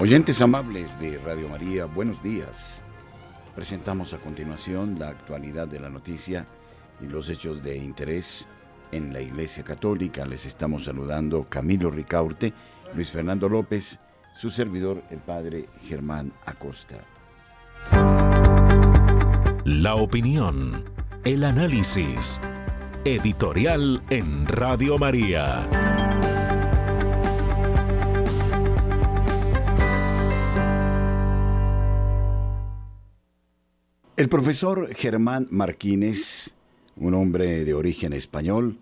Oyentes amables de Radio María, buenos días. Presentamos a continuación la actualidad de la noticia y los hechos de interés en la Iglesia Católica. Les estamos saludando Camilo Ricaurte, Luis Fernando López, su servidor, el Padre Germán Acosta. La opinión, el análisis, editorial en Radio María. El profesor Germán Martínez, un hombre de origen español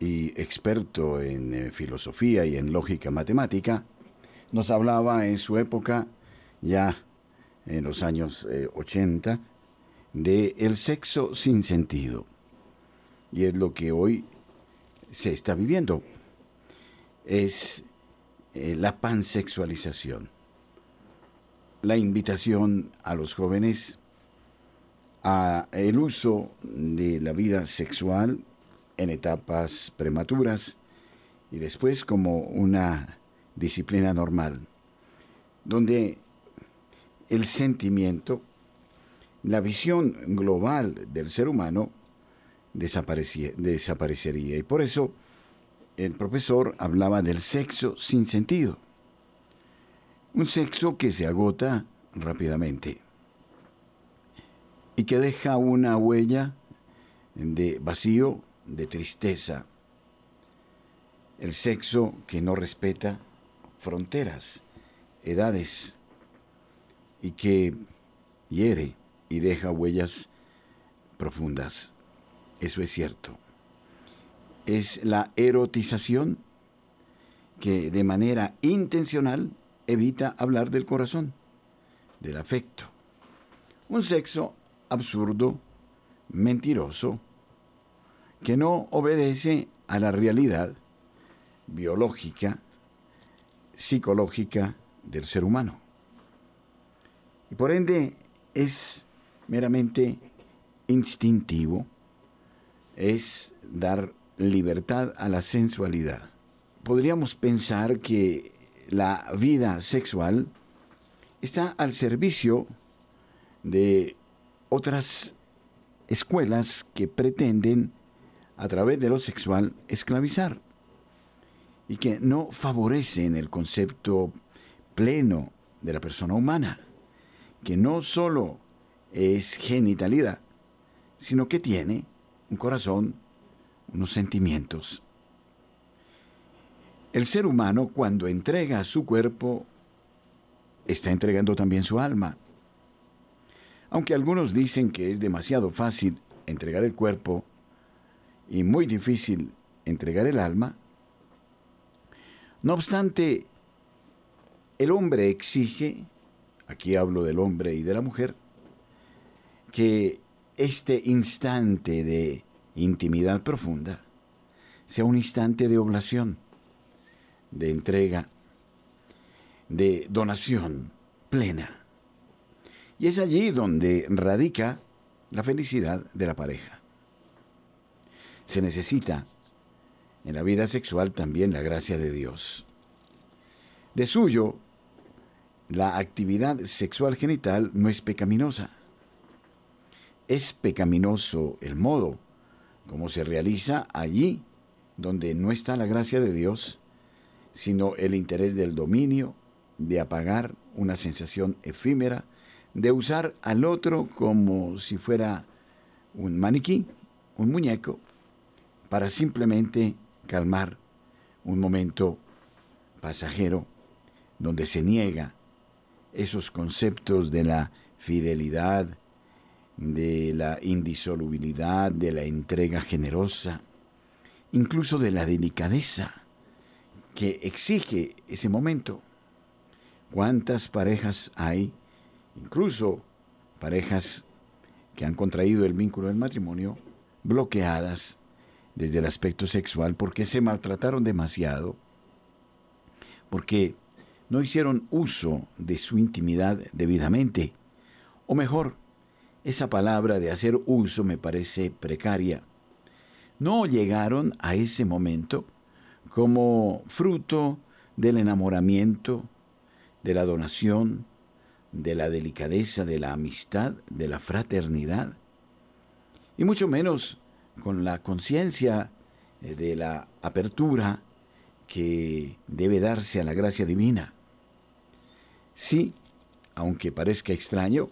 y experto en eh, filosofía y en lógica matemática, nos hablaba en su época, ya en los años 80, eh, de el sexo sin sentido. Y es lo que hoy se está viviendo. Es eh, la pansexualización. La invitación a los jóvenes a el uso de la vida sexual en etapas prematuras y después como una disciplina normal, donde el sentimiento, la visión global del ser humano desaparecería. Y por eso el profesor hablaba del sexo sin sentido, un sexo que se agota rápidamente y que deja una huella de vacío, de tristeza. El sexo que no respeta fronteras, edades, y que hiere y deja huellas profundas. Eso es cierto. Es la erotización que de manera intencional evita hablar del corazón, del afecto. Un sexo absurdo, mentiroso, que no obedece a la realidad biológica, psicológica del ser humano. Y por ende es meramente instintivo, es dar libertad a la sensualidad. Podríamos pensar que la vida sexual está al servicio de otras escuelas que pretenden, a través de lo sexual, esclavizar y que no favorecen el concepto pleno de la persona humana, que no solo es genitalidad, sino que tiene un corazón, unos sentimientos. El ser humano cuando entrega su cuerpo, está entregando también su alma. Aunque algunos dicen que es demasiado fácil entregar el cuerpo y muy difícil entregar el alma, no obstante, el hombre exige, aquí hablo del hombre y de la mujer, que este instante de intimidad profunda sea un instante de oblación, de entrega, de donación plena. Y es allí donde radica la felicidad de la pareja. Se necesita en la vida sexual también la gracia de Dios. De suyo, la actividad sexual genital no es pecaminosa. Es pecaminoso el modo como se realiza allí donde no está la gracia de Dios, sino el interés del dominio, de apagar una sensación efímera, de usar al otro como si fuera un maniquí, un muñeco, para simplemente calmar un momento pasajero donde se niega esos conceptos de la fidelidad, de la indisolubilidad, de la entrega generosa, incluso de la delicadeza que exige ese momento. ¿Cuántas parejas hay, incluso parejas que han contraído el vínculo del matrimonio, bloqueadas desde el aspecto sexual porque se maltrataron demasiado, porque no hicieron uso de su intimidad debidamente? O mejor, esa palabra de hacer uso me parece precaria. No llegaron a ese momento como fruto del enamoramiento, de la donación, de la delicadeza, de la amistad, de la fraternidad, y mucho menos con la conciencia eh, de la apertura que debe darse a la gracia divina. Sí, aunque parezca extraño,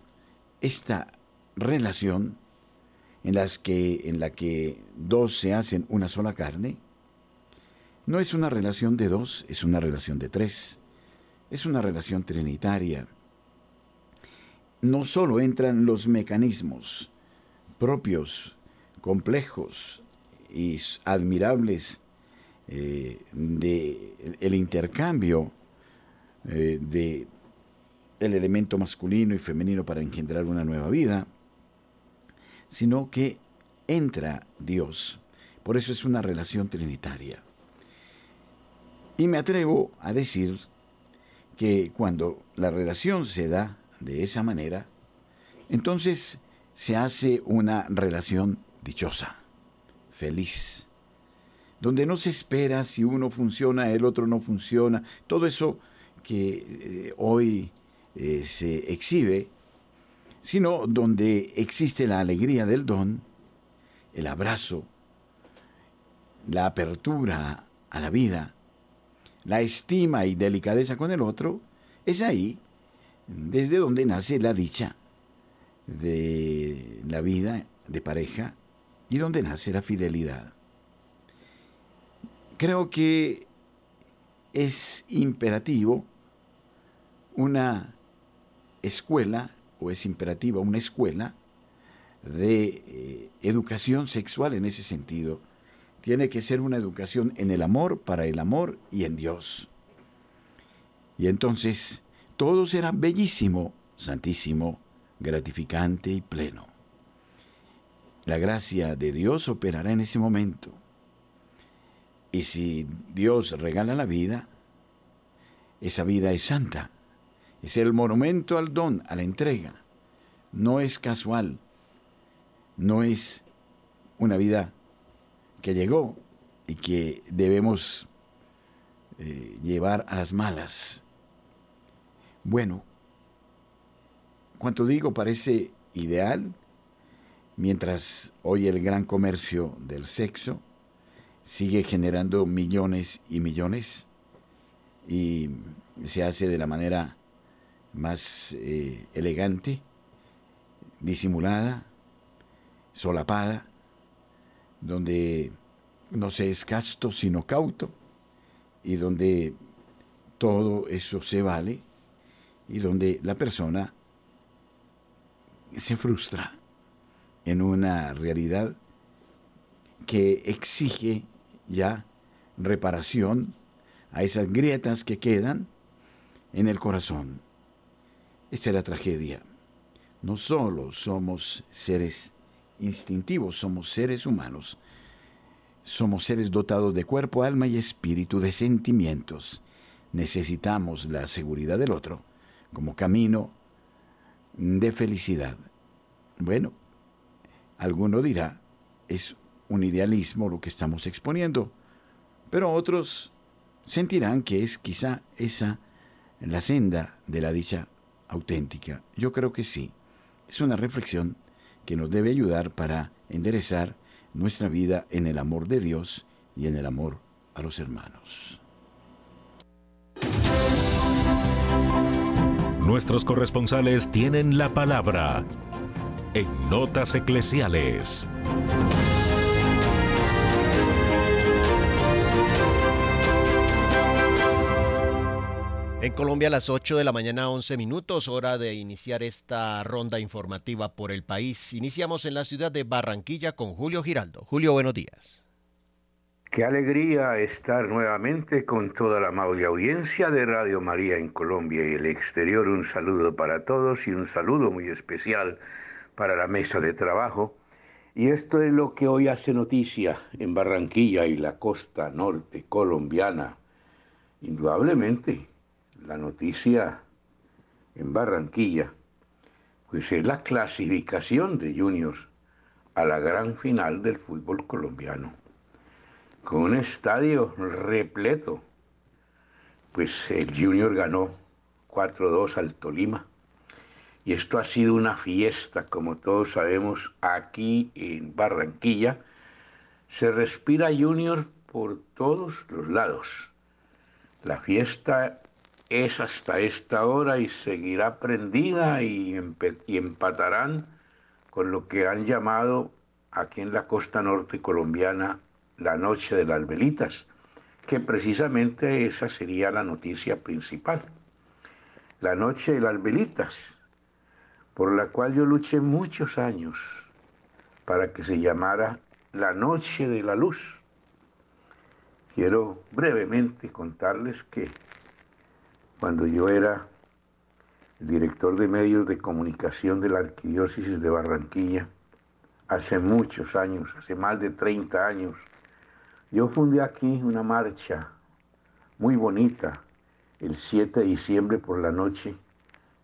esta relación en, las que, en la que dos se hacen una sola carne, no es una relación de dos, es una relación de tres. Es una relación trinitaria. No solo entran los mecanismos propios, complejos y admirables eh, de el intercambio eh, de el elemento masculino y femenino para engendrar una nueva vida, sino que entra Dios. Por eso es una relación trinitaria. Y me atrevo a decir que cuando la relación se da de esa manera, entonces se hace una relación dichosa, feliz, donde no se espera si uno funciona, el otro no funciona, todo eso que eh, hoy eh, se exhibe, sino donde existe la alegría del don, el abrazo, la apertura a la vida, la estima y delicadeza con el otro, es ahí desde donde nace la dicha de la vida de pareja y donde nace la fidelidad. Creo que es imperativo una escuela, o es imperativa una escuela, de eh, educación sexual en ese sentido, tiene que ser una educación en el amor, para el amor y en Dios. Y entonces todo será bellísimo, santísimo, gratificante y pleno. La gracia de Dios operará en ese momento. Y si Dios regala la vida, esa vida es santa. Es el monumento al don, a la entrega. No es casual. No es una vida que llegó y que debemos eh, llevar a las malas. Bueno, cuanto digo parece ideal, mientras hoy el gran comercio del sexo sigue generando millones y millones y se hace de la manera más eh, elegante, disimulada, solapada, donde no se es casto sino cauto y donde todo eso se vale y donde la persona se frustra en una realidad que exige ya reparación a esas grietas que quedan en el corazón. Esta es la tragedia. No solo somos seres instintivos, somos seres humanos. Somos seres dotados de cuerpo, alma y espíritu, de sentimientos. Necesitamos la seguridad del otro como camino de felicidad. Bueno, alguno dirá, es un idealismo lo que estamos exponiendo, pero otros sentirán que es quizá esa la senda de la dicha auténtica. Yo creo que sí. Es una reflexión que nos debe ayudar para enderezar nuestra vida en el amor de Dios y en el amor a los hermanos. Nuestros corresponsales tienen la palabra en Notas Eclesiales. En Colombia a las 8 de la mañana 11 minutos, hora de iniciar esta ronda informativa por el país. Iniciamos en la ciudad de Barranquilla con Julio Giraldo. Julio, buenos días. Qué alegría estar nuevamente con toda la amable audiencia de Radio María en Colombia y el exterior. Un saludo para todos y un saludo muy especial para la mesa de trabajo. Y esto es lo que hoy hace noticia en Barranquilla y la costa norte colombiana. Indudablemente, la noticia en Barranquilla, pues es la clasificación de Juniors a la gran final del fútbol colombiano con un estadio repleto. Pues el Junior ganó 4-2 al Tolima. Y esto ha sido una fiesta, como todos sabemos, aquí en Barranquilla. Se respira Junior por todos los lados. La fiesta es hasta esta hora y seguirá prendida y, empatarán con lo que han llamado aquí en la costa norte colombiana la noche de las velitas, que precisamente esa sería la noticia principal. La noche de las velitas, por la cual yo luché muchos años para que se llamara la noche de la luz. Quiero brevemente contarles que cuando yo era director de medios de comunicación de la Arquidiócesis de Barranquilla, hace muchos años, hace más de 30 años, yo fundé aquí una marcha muy bonita el 7 de diciembre por la noche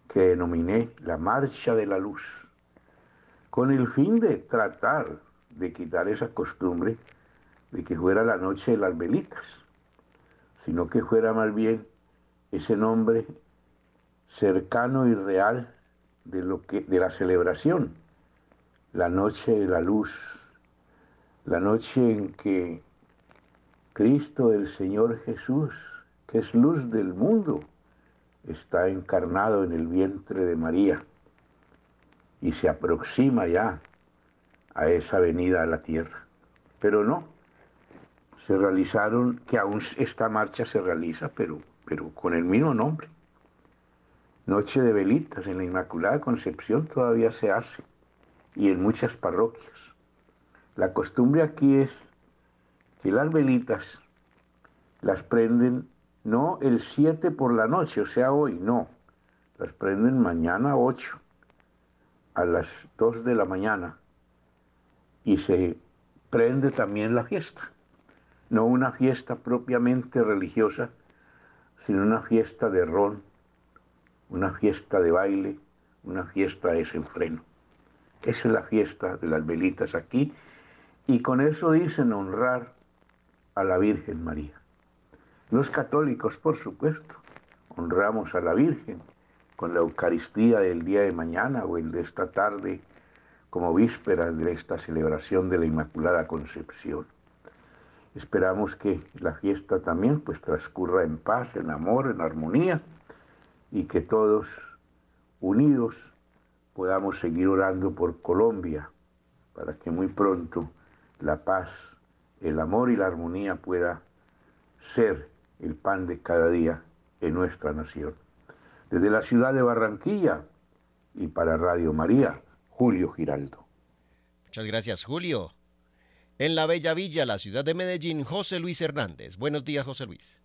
que denominé la Marcha de la Luz, con el fin de tratar de quitar esa costumbre de que fuera la noche de las velitas, sino que fuera más bien ese nombre cercano y real de, lo que, de la celebración, la noche de la luz, la noche en que Cristo el Señor Jesús, que es luz del mundo, está encarnado en el vientre de María y se aproxima ya a esa venida a la tierra. Pero no, se realizaron, que aún esta marcha se realiza, pero, pero con el mismo nombre. Noche de velitas en la Inmaculada Concepción todavía se hace y en muchas parroquias. La costumbre aquí es que las velitas las prenden no el 7 por la noche, o sea, hoy, no. Las prenden mañana 8, a las 2 de la mañana. Y se prende también la fiesta. No una fiesta propiamente religiosa, sino una fiesta de ron, una fiesta de baile, una fiesta de desenfreno. Esa es la fiesta de las velitas aquí. Y con eso dicen honrar a la Virgen María. Los católicos, por supuesto, honramos a la Virgen con la Eucaristía del día de mañana o el de esta tarde como víspera de esta celebración de la Inmaculada Concepción. Esperamos que la fiesta también pues transcurra en paz, en amor, en armonía y que todos unidos podamos seguir orando por Colombia para que muy pronto la paz el amor y la armonía pueda ser el pan de cada día en nuestra nación. Desde la ciudad de Barranquilla y para Radio María, Julio Giraldo. Muchas gracias, Julio. En la Bella Villa, la ciudad de Medellín, José Luis Hernández. Buenos días, José Luis.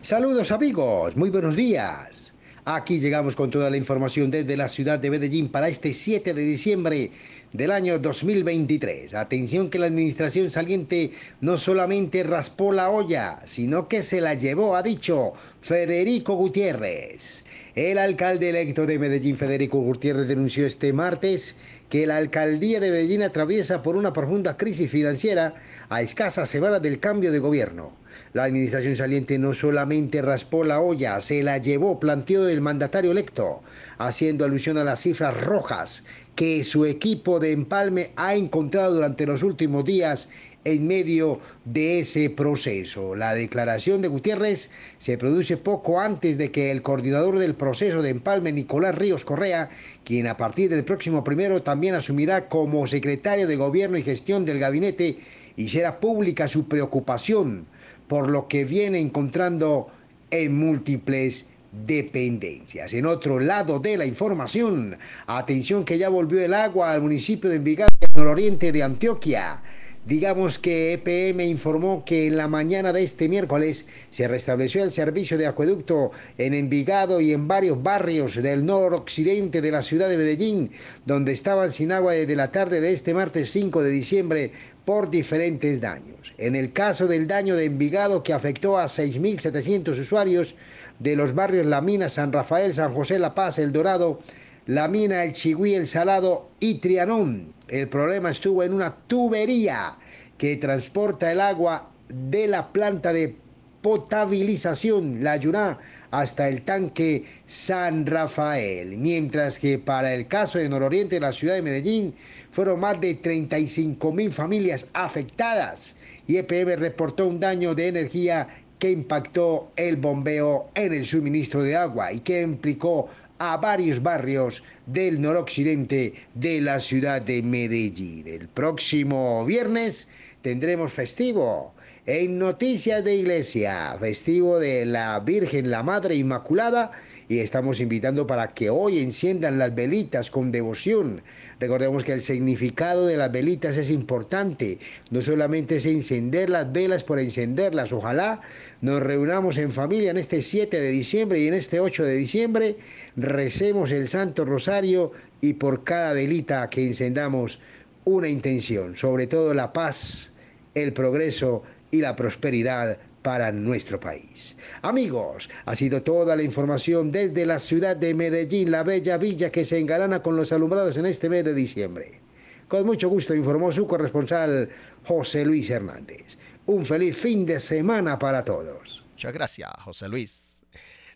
Saludos amigos, muy buenos días. Aquí llegamos con toda la información desde la ciudad de Medellín para este 7 de diciembre del año 2023. Atención que la administración saliente no solamente raspó la olla, sino que se la llevó, ha dicho Federico Gutiérrez. El alcalde electo de Medellín, Federico Gutiérrez, denunció este martes que la alcaldía de Medellín atraviesa por una profunda crisis financiera a escasas semanas del cambio de gobierno. La administración saliente no solamente raspó la olla, se la llevó, planteó el mandatario electo, haciendo alusión a las cifras rojas que su equipo de empalme ha encontrado durante los últimos días en medio de ese proceso. La declaración de Gutiérrez se produce poco antes de que el coordinador del proceso de empalme, Nicolás Ríos Correa, quien a partir del próximo primero también asumirá como secretario de Gobierno y Gestión del Gabinete, hiciera pública su preocupación por lo que viene encontrando en múltiples dependencias. En otro lado de la información, atención que ya volvió el agua al municipio de Envigado, en el oriente de Antioquia. Digamos que EPM informó que en la mañana de este miércoles se restableció el servicio de acueducto en Envigado y en varios barrios del noroccidente de la ciudad de Medellín, donde estaban sin agua desde la tarde de este martes 5 de diciembre por diferentes daños. En el caso del daño de Envigado que afectó a 6.700 usuarios de los barrios La Mina, San Rafael, San José, La Paz, El Dorado, La Mina, El Chigüí, El Salado y Trianón. El problema estuvo en una tubería que transporta el agua de la planta de potabilización, la Yuná, hasta el tanque San Rafael. Mientras que para el caso de Nororiente la ciudad de Medellín, fueron más de 35 mil familias afectadas y EPM reportó un daño de energía que impactó el bombeo en el suministro de agua y que implicó a varios barrios del noroccidente de la ciudad de Medellín. El próximo viernes tendremos festivo en Noticias de Iglesia, festivo de la Virgen, la Madre Inmaculada, y estamos invitando para que hoy enciendan las velitas con devoción. Recordemos que el significado de las velitas es importante, no solamente es encender las velas por encenderlas, ojalá nos reunamos en familia en este 7 de diciembre y en este 8 de diciembre, recemos el Santo Rosario y por cada velita que encendamos una intención, sobre todo la paz, el progreso y la prosperidad para nuestro país. Amigos, ha sido toda la información desde la ciudad de Medellín, la bella villa que se engalana con los alumbrados en este mes de diciembre. Con mucho gusto informó su corresponsal José Luis Hernández. Un feliz fin de semana para todos. Muchas gracias, José Luis.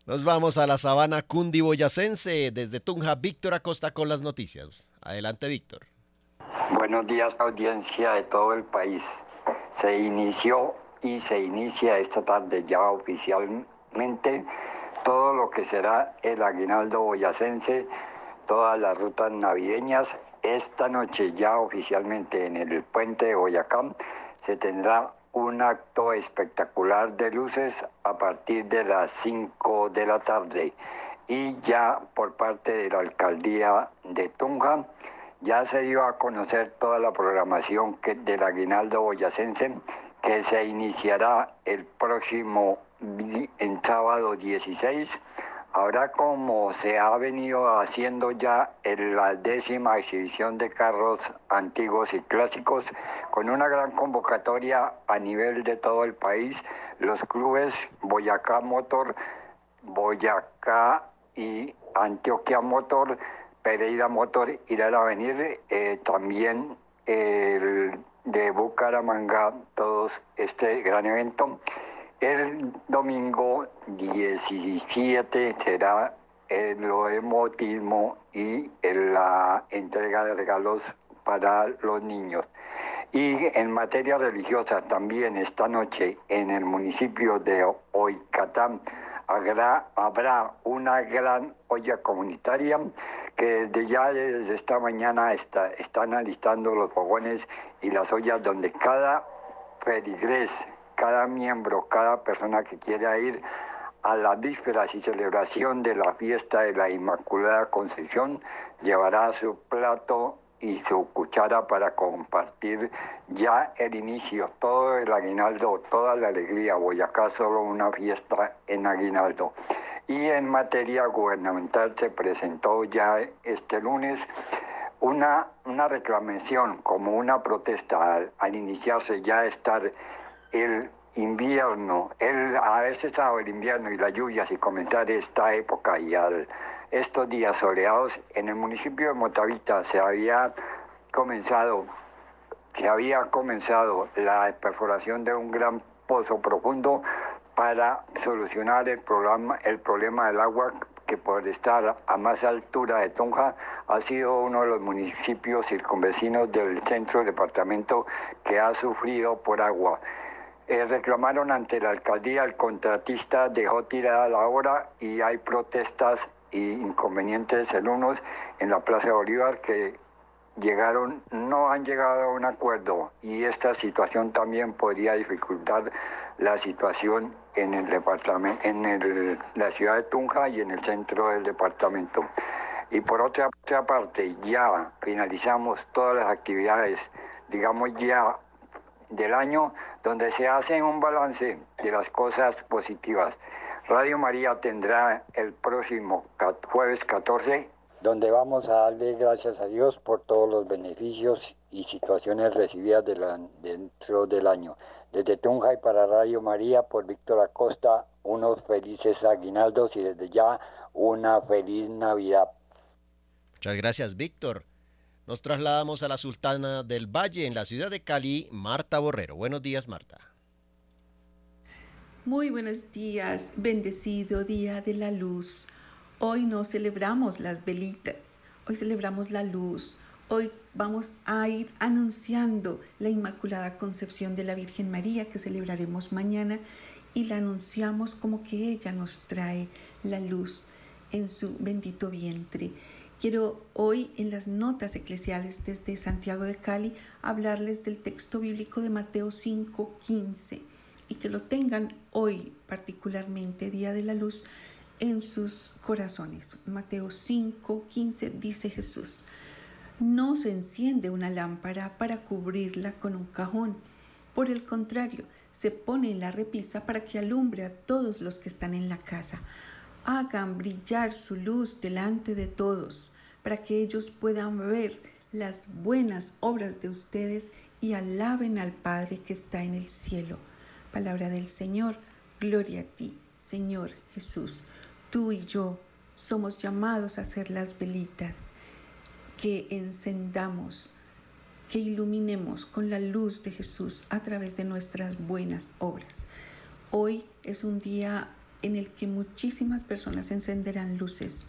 Nos vamos a la sabana cundiboyacense desde Tunja, Víctor Acosta con las noticias. Adelante, Víctor. Buenos días, audiencia de todo el país. Se inició y se inicia esta tarde ya oficialmente todo lo que será el aguinaldo boyacense, todas las rutas navideñas. Esta noche ya oficialmente en el puente de Boyacá se tendrá un acto espectacular de luces a partir de las 5 de la tarde y ya por parte de la alcaldía de Tunja ya se dio a conocer toda la programación que, del aguinaldo boyacense que se iniciará el próximo en sábado 16. Ahora como se ha venido haciendo ya en la décima exhibición de carros antiguos y clásicos, con una gran convocatoria a nivel de todo el país, los clubes Boyacá Motor, Boyacá y Antioquia Motor, Pereira Motor irán a venir, eh, también el de Bucaramanga, todos este gran evento. El domingo 17 será el emotismo y la entrega de regalos para los niños. Y en materia religiosa también esta noche en el municipio de Oicatán habrá, una gran olla comunitaria que desde ya desde esta mañana está, están alistando los fogones y las ollas donde cada feligrés, cada miembro, cada persona que quiera ir a las vísperas y celebración de la fiesta de la Inmaculada Concepción llevará su plato y su cuchara para compartir ya el inicio, todo el aguinaldo, toda la alegría. Boyacá solo una fiesta en aguinaldo. Y en materia gubernamental se presentó ya este lunes una, una reclamación como una protesta al, iniciarse ya estar el invierno, el haber cesado el invierno y las lluvias y comenzar esta época y al estos días soleados en el municipio de Motavita se había comenzado se había comenzado la perforación de un gran pozo profundo para solucionar el problema, el problema del agua que por estar a más altura de Tonja ha sido uno de los municipios circunvecinos del centro departamento que ha sufrido por agua. Eh, reclamaron ante la alcaldía, el contratista dejó tirada la obra y hay protestas y inconvenientes en unos en la Plaza Bolívar que llegaron, no han llegado a un acuerdo y esta situación también podría dificultar la situación en el departamento, en la ciudad de Tunja y en el centro del departamento. Y por otra, otra parte, ya finalizamos todas las actividades, digamos ya del año donde se hace un balance de las cosas positivas. Radio María tendrá el próximo jueves 14 donde vamos a darle gracias a Dios por todos los beneficios y situaciones recibidas dentro del año. Desde Tunja y para Radio María, por Víctor Acosta, unos felices aguinaldos y desde ya una feliz Navidad. Muchas gracias, Víctor. Nos trasladamos a la Sultana del Valle, en la ciudad de Cali, Marta Borrero. Buenos días, Marta. Muy buenos días, bendecido día de la luz. Hoy no celebramos las velitas, hoy celebramos la luz. Hoy vamos a ir anunciando la Inmaculada Concepción de la Virgen María que celebraremos mañana y la anunciamos como que ella nos trae la luz en su bendito vientre. Quiero hoy en las notas eclesiales desde Santiago de Cali hablarles del texto bíblico de Mateo 5:15 y que lo tengan hoy particularmente, Día de la Luz, en sus corazones. Mateo 5, 15 dice Jesús, no se enciende una lámpara para cubrirla con un cajón. Por el contrario, se pone en la repisa para que alumbre a todos los que están en la casa. Hagan brillar su luz delante de todos, para que ellos puedan ver las buenas obras de ustedes y alaben al Padre que está en el cielo. Palabra del Señor, gloria a ti, Señor Jesús tú y yo somos llamados a ser las velitas que encendamos, que iluminemos con la luz de Jesús a través de nuestras buenas obras. Hoy es un día en el que muchísimas personas encenderán luces,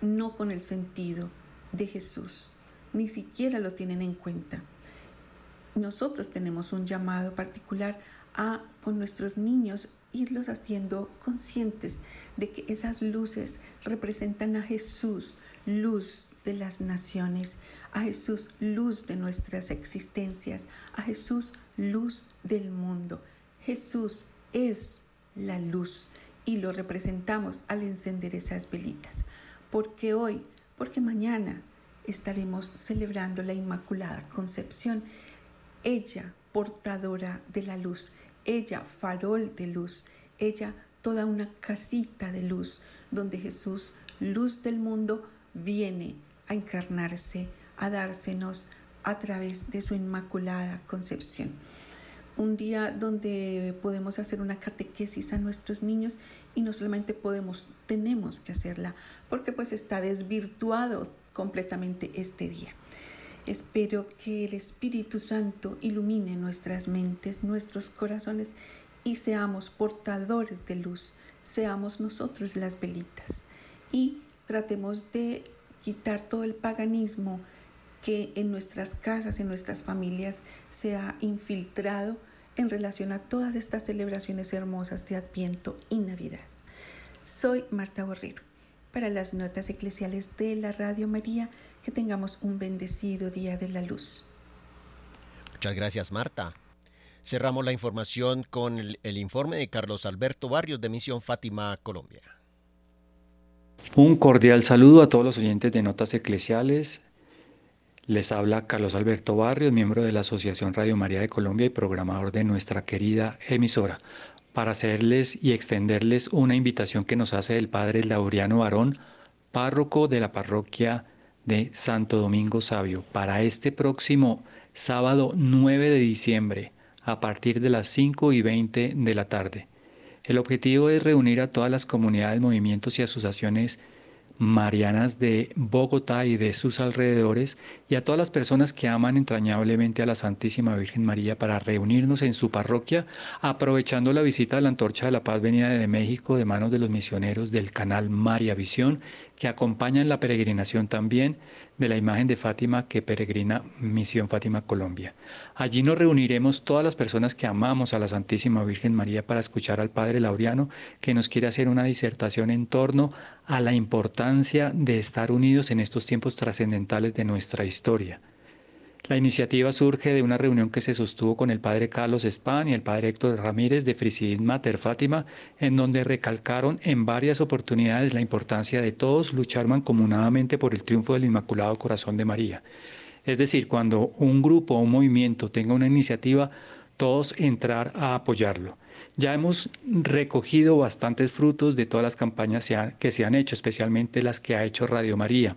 no con el sentido de Jesús, ni siquiera lo tienen en cuenta. Nosotros tenemos un llamado particular a con nuestros niños irlos haciendo conscientes de que esas luces representan a Jesús, luz de las naciones, a Jesús, luz de nuestras existencias, a Jesús, luz del mundo. Jesús es la luz y lo representamos al encender esas velitas. Porque hoy, porque mañana estaremos celebrando la Inmaculada Concepción, ella portadora de la luz, ella farol de luz, ella toda una casita de luz donde Jesús, luz del mundo, viene a encarnarse, a dársenos a través de su inmaculada concepción. Un día donde podemos hacer una catequesis a nuestros niños y no solamente podemos, tenemos que hacerla porque pues está desvirtuado completamente este día. Espero que el Espíritu Santo ilumine nuestras mentes, nuestros corazones y seamos portadores de luz, seamos nosotros las velitas y tratemos de quitar todo el paganismo que en nuestras casas, en nuestras familias se ha infiltrado en relación a todas estas celebraciones hermosas de Adviento y Navidad. Soy Marta Borrero. Para las notas eclesiales de la Radio María, que tengamos un bendecido día de la luz. Muchas gracias, Marta. Cerramos la información con el, informe de Carlos Alberto Barrios de Misión Fátima, Colombia. Un cordial saludo a todos los oyentes de Notas Eclesiales. Les habla Carlos Alberto Barrios, miembro de la Asociación Radio María de Colombia y programador de nuestra querida emisora, para hacerles y extenderles una invitación que nos hace el Padre Laureano Barón, párroco de la parroquia de Santo Domingo Sabio, para este próximo sábado 9 de diciembre a partir de las 5 y 20 de la tarde. El objetivo es reunir a todas las comunidades, movimientos y asociaciones marianas de Bogotá y de sus alrededores y a todas las personas que aman entrañablemente a la Santísima Virgen María para reunirnos en su parroquia aprovechando la visita de la Antorcha de la Paz venida de México de manos de los misioneros del canal María Visión que acompañan la peregrinación también de la imagen de Fátima que peregrina Misión Fátima Colombia. Allí nos reuniremos todas las personas que amamos a la Santísima Virgen María para escuchar al Padre Laureano que nos quiere hacer una disertación en torno a la importancia de estar unidos en estos tiempos trascendentales de nuestra historia. La iniciativa surge de una reunión que se sostuvo con el padre Carlos Espán y el padre Héctor Ramírez de Frisid Mater Fátima, en donde recalcaron en varias oportunidades la importancia de todos luchar mancomunadamente por el triunfo del Inmaculado Corazón de María. Es decir, cuando un grupo o un movimiento tenga una iniciativa, todos entrar a apoyarlo. Ya hemos recogido bastantes frutos de todas las campañas que se han hecho, especialmente las que ha hecho Radio María.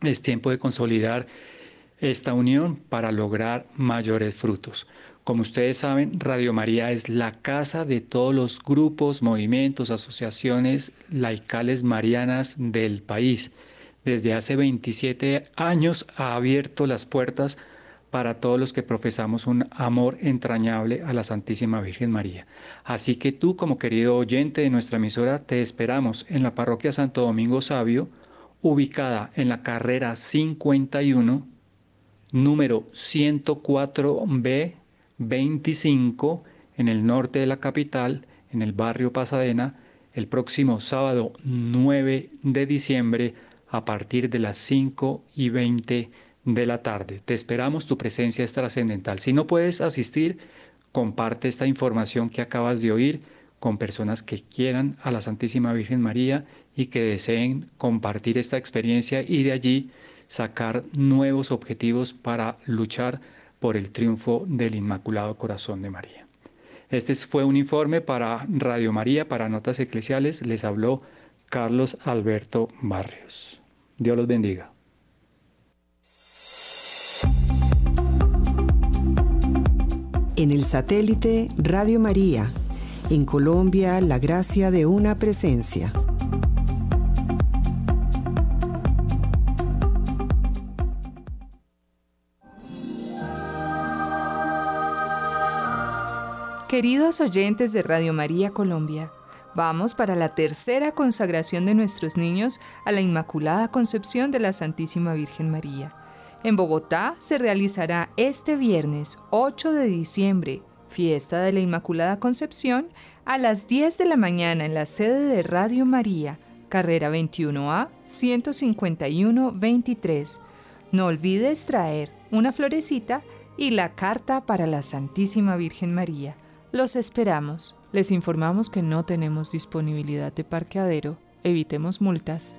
Es tiempo de consolidar esta unión para lograr mayores frutos. Como ustedes saben, Radio María es la casa de todos los grupos, movimientos, asociaciones laicales marianas del país. Desde hace 27 años ha abierto las puertas para todos los que profesamos un amor entrañable a la Santísima Virgen María. Así que tú, como querido oyente de nuestra emisora, te esperamos en la parroquia Santo Domingo Sabio, ubicada en la carrera 51, número 104B 25 en el norte de la capital, en el barrio Pasadena, el próximo sábado 9 de diciembre a partir de las 5 y 20 de la tarde. Te esperamos, tu presencia es trascendental. Si no puedes asistir, comparte esta información que acabas de oír con personas que quieran a la Santísima Virgen María y que deseen compartir esta experiencia y de allí sacar nuevos objetivos para luchar por el triunfo del Inmaculado Corazón de María. Este fue un informe para Radio María, para Notas Eclesiales. Les habló Carlos Alberto Barrios. Dios los bendiga. En el satélite Radio María, en Colombia, la gracia de una presencia. Queridos oyentes de Radio María Colombia, vamos para la tercera consagración de nuestros niños a la Inmaculada Concepción de la Santísima Virgen María. En Bogotá se realizará este viernes 8 de diciembre, fiesta de la Inmaculada Concepción, a las 10 de la mañana en la sede de Radio María, carrera 21A 151-23. No olvides traer una florecita y la carta para la Santísima Virgen María. Los esperamos. Les informamos que no tenemos disponibilidad de parqueadero. Evitemos multas.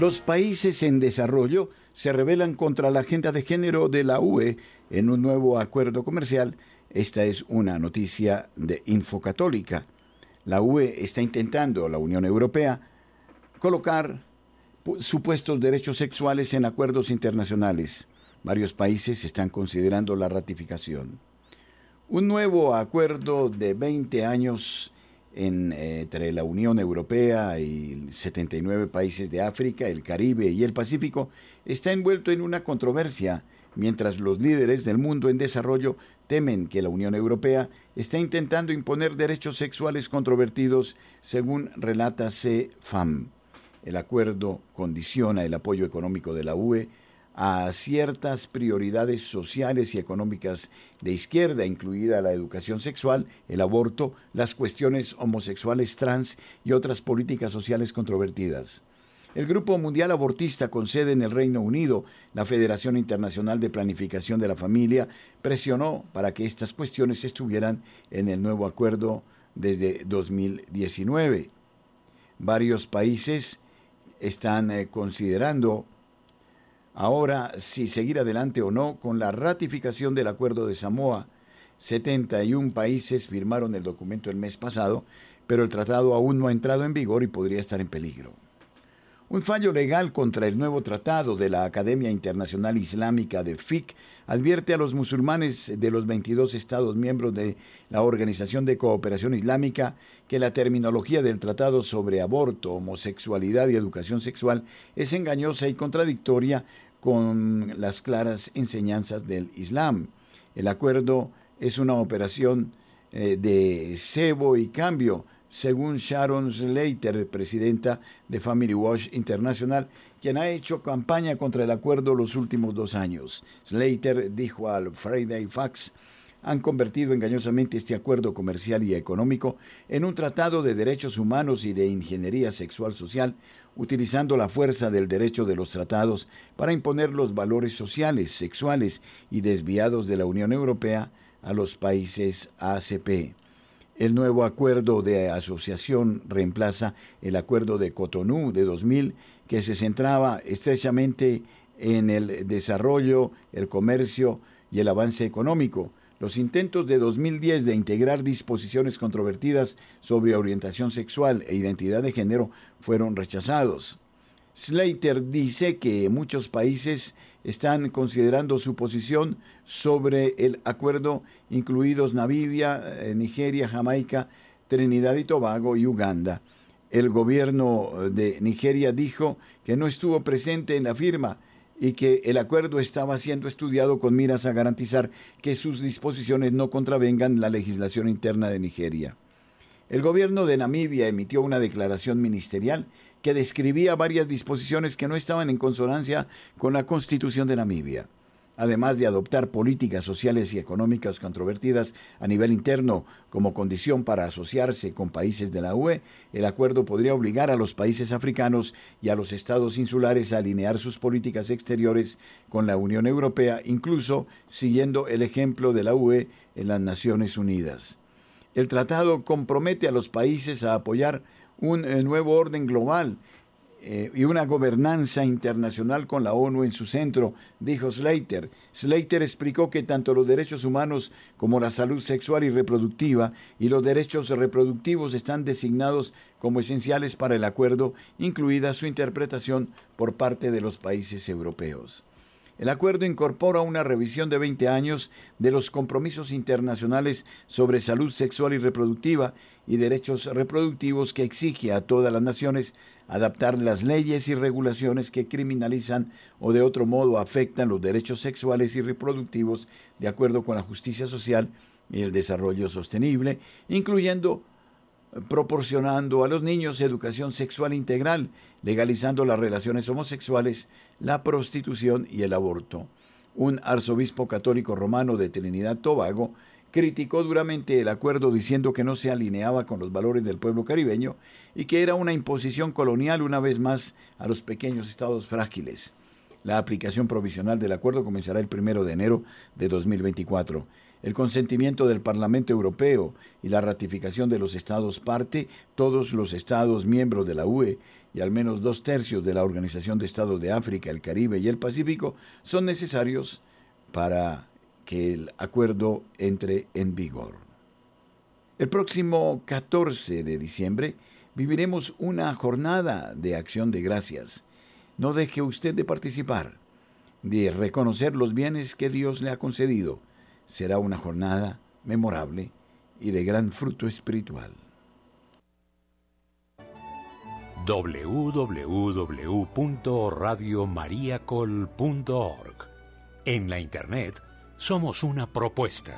Los países en desarrollo se rebelan contra la agenda de género de la UE en un nuevo acuerdo comercial. Esta es una noticia de Infocatólica. La UE está intentando, la Unión Europea, colocar supuestos derechos sexuales en acuerdos internacionales. Varios países están considerando la ratificación. Un nuevo acuerdo de 20 años entre la Unión Europea y 79 países de África, el Caribe y el Pacífico está envuelto en una controversia, mientras los líderes del mundo en desarrollo temen que la Unión Europea está intentando imponer derechos sexuales controvertidos, según relata CFAM. El acuerdo condiciona el apoyo económico de la UE a ciertas prioridades sociales y económicas de izquierda, incluida la educación sexual, el aborto, las cuestiones homosexuales trans y otras políticas sociales controvertidas. El Grupo Mundial Abortista con sede en el Reino Unido, la Federación Internacional de Planificación de la Familia, presionó para que estas cuestiones estuvieran en el nuevo acuerdo desde 2019. Varios países están eh, considerando ahora si seguir adelante o no con la ratificación del acuerdo de Samoa. 71 países firmaron el documento el mes pasado, pero el tratado aún no ha entrado en vigor y podría estar en peligro. Un fallo legal contra el nuevo tratado de la Academia Internacional Islámica de FIC advierte a los musulmanes de los 22 Estados miembros de la Organización de Cooperación Islámica que la terminología del tratado sobre aborto, homosexualidad y educación sexual es engañosa y contradictoria con las claras enseñanzas del Islam. El acuerdo es una operación eh, de cebo y cambio según Sharon Slater, presidenta de Family Watch International, quien ha hecho campaña contra el acuerdo los últimos dos años. Slater dijo al Friday Fax, han convertido engañosamente este acuerdo comercial y económico en un tratado de derechos humanos y de ingeniería sexual social, utilizando la fuerza del derecho de los tratados para imponer los valores sociales, sexuales y desviados de la Unión Europea a los países ACP. El nuevo acuerdo de asociación reemplaza el acuerdo de Cotonou de 2000 que se centraba estrechamente en el desarrollo, el comercio y el avance económico. Los intentos de 2010 de integrar disposiciones controvertidas sobre orientación sexual e identidad de género fueron rechazados. Slater dice que muchos países están considerando su posición sobre el acuerdo, incluidos Namibia, eh, Nigeria, Jamaica, Trinidad y Tobago y Uganda. El gobierno de Nigeria dijo que no estuvo presente en la firma y que el acuerdo estaba siendo estudiado con miras a garantizar que sus disposiciones no contravengan la legislación interna de Nigeria. El gobierno de Namibia emitió una declaración ministerial que describía varias disposiciones que no estaban en consonancia con la Constitución de Namibia. Además de adoptar políticas sociales y económicas controvertidas a nivel interno como condición para asociarse con países de la UE, el acuerdo podría obligar a los países africanos y a los estados insulares a alinear sus políticas exteriores con la Unión Europea, incluso siguiendo el ejemplo de la UE en las Naciones Unidas. El tratado compromete a los países a apoyar un eh, nuevo orden global eh, y una gobernanza internacional con la ONU en su centro, dijo Slater. Slater explicó que tanto los derechos humanos como la salud sexual y reproductiva y los derechos reproductivos están designados como esenciales para el acuerdo, incluida su interpretación por parte de los países europeos. El acuerdo incorpora una revisión de 20 años de los compromisos internacionales sobre salud sexual y reproductiva y derechos reproductivos que exige a todas las naciones adaptar las leyes y regulaciones que criminalizan o de otro modo afectan los derechos sexuales y reproductivos de acuerdo con la justicia social y el desarrollo sostenible, incluyendo proporcionando a los niños educación sexual integral, legalizando las relaciones homosexuales, la prostitución y el aborto. Un arzobispo católico romano de Trinidad Tobago criticó duramente el acuerdo diciendo que no se alineaba con los valores del pueblo caribeño y que era una imposición colonial una vez más a los pequeños estados frágiles. La aplicación provisional del acuerdo comenzará el primero de enero de 2024. El consentimiento del Parlamento Europeo y la ratificación de los Estados parte, todos los Estados miembros de la UE y al menos dos tercios de la Organización de Estados de África, el Caribe y el Pacífico son necesarios para que el acuerdo entre en vigor. El próximo 14 de diciembre viviremos una jornada de acción de gracias. No deje usted de participar, de reconocer los bienes que Dios le ha concedido. Será una jornada memorable y de gran fruto espiritual. www.radiomariacol.org En la internet somos una propuesta.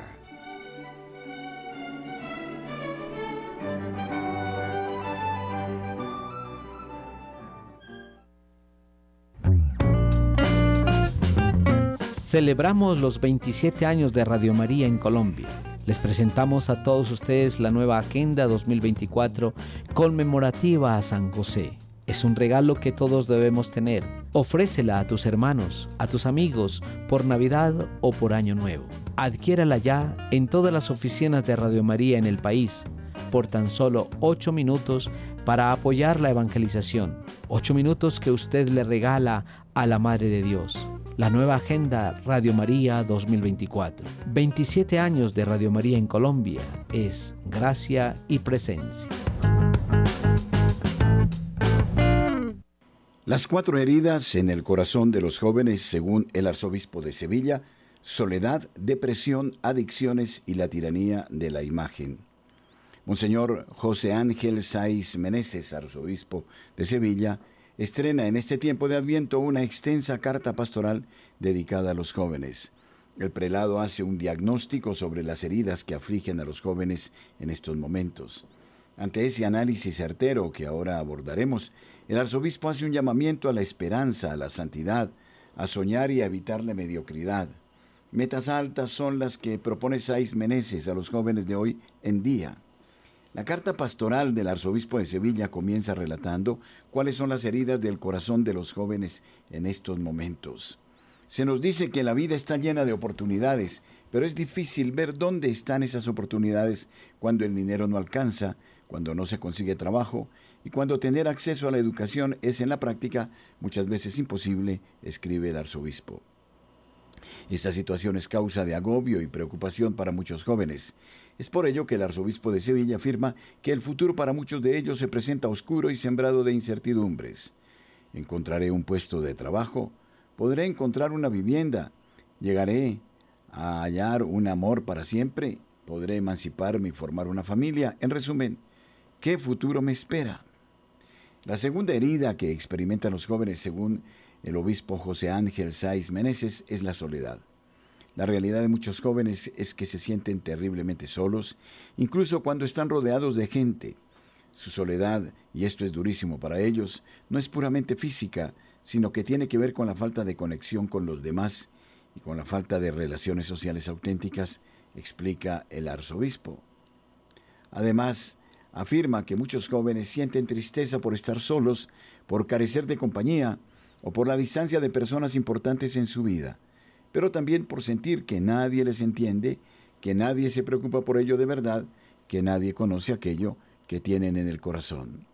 Celebramos los 27 años de Radio María en Colombia. Les presentamos a todos ustedes la nueva Agenda 2024 conmemorativa a San José. Es un regalo que todos debemos tener. Ofrécela a tus hermanos, a tus amigos, por Navidad o por Año Nuevo. Adquiérala ya en todas las oficinas de Radio María en el país por tan solo 8 minutos para apoyar la evangelización. 8 minutos que usted le regala a la Madre de Dios la nueva agenda Radio María 2024. 27 años de Radio María en Colombia es gracia y presencia. Las cuatro heridas en el corazón de los jóvenes, según el arzobispo de Sevilla, soledad, depresión, adicciones y la tiranía de la imagen. Monseñor José Ángel Saiz Meneses, arzobispo de Sevilla, estrena en este tiempo de Adviento una extensa carta pastoral dedicada a los jóvenes. El prelado hace un diagnóstico sobre las heridas que afligen a los jóvenes en estos momentos. Ante ese análisis certero que ahora abordaremos, el arzobispo hace un llamamiento a la esperanza, a la santidad, a soñar y a evitar la mediocridad. Metas altas son las que propone Saiz Meneses a los jóvenes de hoy en día. La carta pastoral del arzobispo de Sevilla comienza relatando cuáles son las heridas del corazón de los jóvenes en estos momentos. Se nos dice que la vida está llena de oportunidades, pero es difícil ver dónde están esas oportunidades cuando el dinero no alcanza, cuando no se consigue trabajo y cuando tener acceso a la educación es en la práctica muchas veces imposible, escribe el arzobispo. Esta situación es causa de agobio y preocupación para muchos jóvenes. Es por ello que el arzobispo de Sevilla afirma que el futuro para muchos de ellos se presenta oscuro y sembrado de incertidumbres. Encontraré un puesto de trabajo, podré encontrar una vivienda, llegaré a hallar un amor para siempre, podré emanciparme y formar una familia. En resumen, ¿qué futuro me espera? La segunda herida que experimentan los jóvenes, según el obispo José Ángel Saiz Meneses, es la soledad. La realidad de muchos jóvenes es que se sienten terriblemente solos, incluso cuando están rodeados de gente. Su soledad, y esto es durísimo para ellos, no es puramente física, sino que tiene que ver con la falta de conexión con los demás y con la falta de relaciones sociales auténticas, explica el arzobispo. Además, afirma que muchos jóvenes sienten tristeza por estar solos, por carecer de compañía o por la distancia de personas importantes en su vida, pero también por sentir que nadie les entiende, que nadie se preocupa por ello de verdad, que nadie conoce aquello que tienen en el corazón.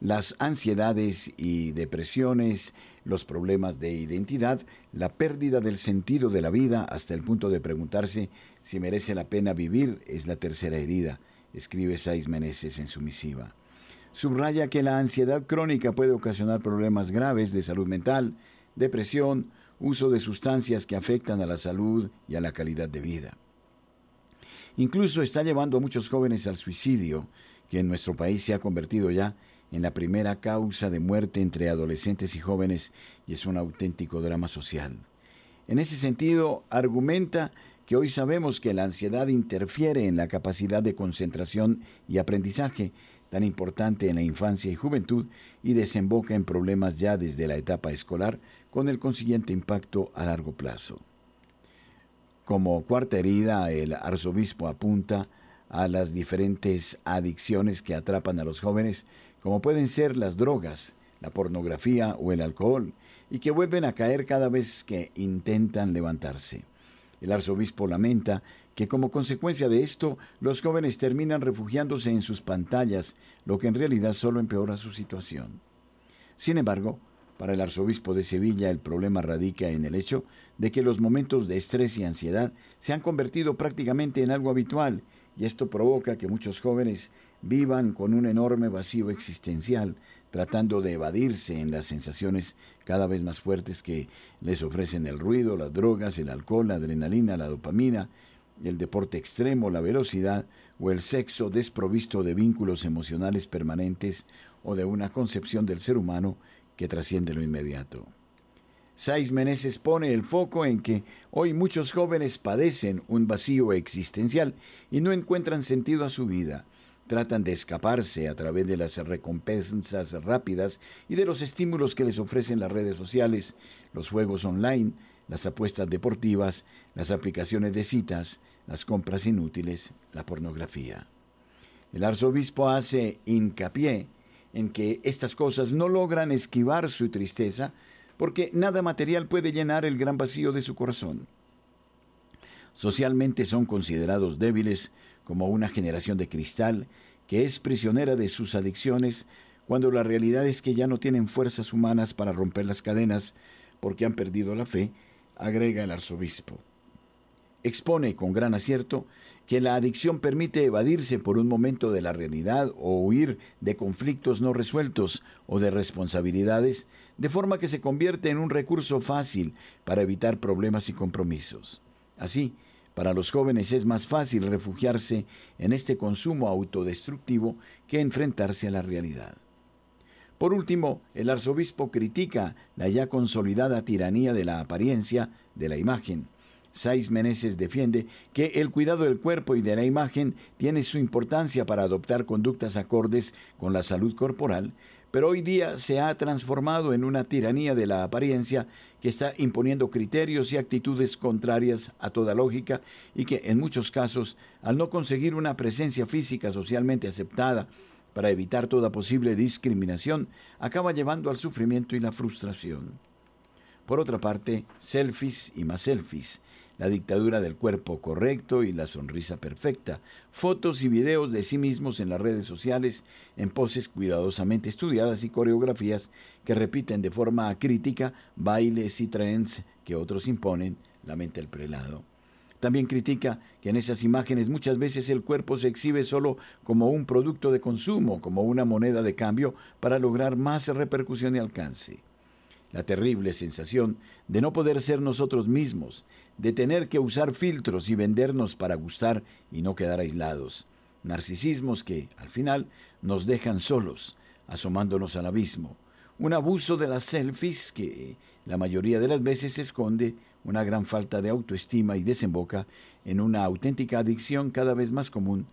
Las ansiedades y depresiones, los problemas de identidad, la pérdida del sentido de la vida hasta el punto de preguntarse si merece la pena vivir es la tercera herida, escribe Saiz Meneses en su misiva. Subraya que la ansiedad crónica puede ocasionar problemas graves de salud mental, depresión, uso de sustancias que afectan a la salud y a la calidad de vida. Incluso está llevando a muchos jóvenes al suicidio, que en nuestro país se ha convertido ya en la primera causa de muerte entre adolescentes y jóvenes y es un auténtico drama social. En ese sentido, argumenta que hoy sabemos que la ansiedad interfiere en la capacidad de concentración y aprendizaje tan importante en la infancia y juventud y desemboca en problemas ya desde la etapa escolar con el consiguiente impacto a largo plazo. Como cuarta herida, el arzobispo apunta a las diferentes adicciones que atrapan a los jóvenes, como pueden ser las drogas, la pornografía o el alcohol, y que vuelven a caer cada vez que intentan levantarse. El arzobispo lamenta que como consecuencia de esto los jóvenes terminan refugiándose en sus pantallas, lo que en realidad solo empeora su situación. Sin embargo, para el arzobispo de Sevilla el problema radica en el hecho de que los momentos de estrés y ansiedad se han convertido prácticamente en algo habitual y esto provoca que muchos jóvenes vivan con un enorme vacío existencial, tratando de evadirse en las sensaciones cada vez más fuertes que les ofrecen el ruido, las drogas, el alcohol, la adrenalina, la dopamina, el deporte extremo, la velocidad o el sexo desprovisto de vínculos emocionales permanentes o de una concepción del ser humano que trasciende lo inmediato. Saiz Meneses pone el foco en que hoy muchos jóvenes padecen un vacío existencial y no encuentran sentido a su vida. Tratan de escaparse a través de las recompensas rápidas y de los estímulos que les ofrecen las redes sociales, los juegos online, las apuestas deportivas, las aplicaciones de citas, las compras inútiles, la pornografía. El arzobispo hace hincapié en que estas cosas no logran esquivar su tristeza, porque nada material puede llenar el gran vacío de su corazón. Socialmente son considerados débiles como una generación de cristal que es prisionera de sus adicciones cuando la realidad es que ya no tienen fuerzas humanas para romper las cadenas porque han perdido la fe, agrega el arzobispo. Expone con gran acierto que la adicción permite evadirse por un momento de la realidad o huir de conflictos no resueltos o de responsabilidades, de forma que se convierte en un recurso fácil para evitar problemas y compromisos. Así, para los jóvenes es más fácil refugiarse en este consumo autodestructivo que enfrentarse a la realidad. Por último, el arzobispo critica la ya consolidada tiranía de la apariencia, de la imagen, Saiz Meneses defiende que el cuidado del cuerpo y de la imagen tiene su importancia para adoptar conductas acordes con la salud corporal, pero hoy día se ha transformado en una tiranía de la apariencia que está imponiendo criterios y actitudes contrarias a toda lógica y que en muchos casos, al no conseguir una presencia física socialmente aceptada para evitar toda posible discriminación, acaba llevando al sufrimiento y la frustración. Por otra parte, selfies y más selfies la dictadura del cuerpo correcto y la sonrisa perfecta, fotos y videos de sí mismos en las redes sociales, en poses cuidadosamente estudiadas y coreografías que repiten de forma crítica bailes y trends que otros imponen, lamenta el prelado. También critica que en esas imágenes muchas veces el cuerpo se exhibe solo como un producto de consumo, como una moneda de cambio para lograr más repercusión y alcance. La terrible sensación de no poder ser nosotros mismos, de tener que usar filtros y vendernos para gustar y no quedar aislados. Narcisismos que, al final, nos dejan solos, asomándonos al abismo. Un abuso de las selfies que la mayoría de las veces esconde una gran falta de autoestima y desemboca en una auténtica adicción cada vez más común.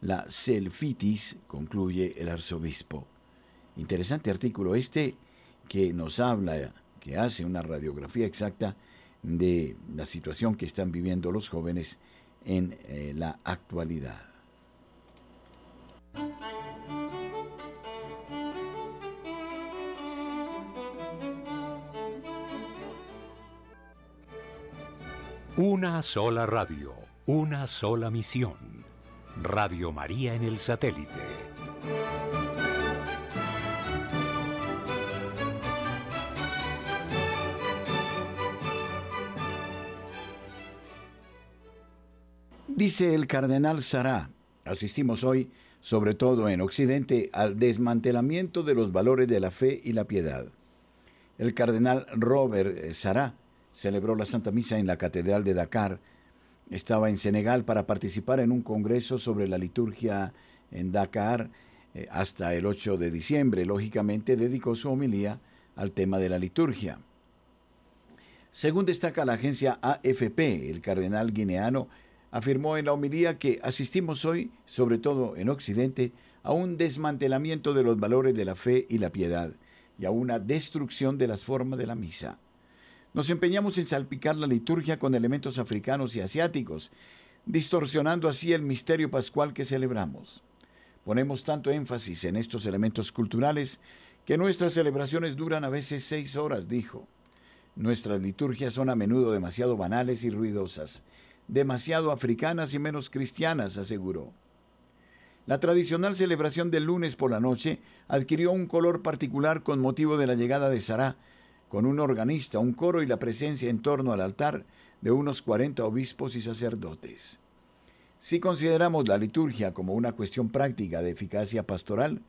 La selfitis, concluye el arzobispo. Interesante artículo este que nos habla, que hace una radiografía exacta de la situación que están viviendo los jóvenes en eh, la actualidad. Una sola radio, una sola misión. Radio María en el satélite. Dice el cardenal Sará, asistimos hoy, sobre todo en Occidente, al desmantelamiento de los valores de la fe y la piedad. El cardenal Robert Sará celebró la Santa Misa en la Catedral de Dakar. Estaba en Senegal para participar en un congreso sobre la liturgia en Dakar eh, hasta el 8 de diciembre. Lógicamente dedicó su homilía al tema de la liturgia. Según destaca la agencia AFP, el cardenal guineano afirmó en la homilía que asistimos hoy, sobre todo en Occidente, a un desmantelamiento de los valores de la fe y la piedad, y a una destrucción de las formas de la misa. Nos empeñamos en salpicar la liturgia con elementos africanos y asiáticos, distorsionando así el misterio pascual que celebramos. Ponemos tanto énfasis en estos elementos culturales que nuestras celebraciones duran a veces seis horas, dijo. Nuestras liturgias son a menudo demasiado banales y ruidosas, demasiado africanas y menos cristianas, aseguró. La tradicional celebración del lunes por la noche adquirió un color particular con motivo de la llegada de Sará, con un organista, un coro y la presencia en torno al altar de unos 40 obispos y sacerdotes. Si consideramos la liturgia como una cuestión práctica de eficacia pastoral,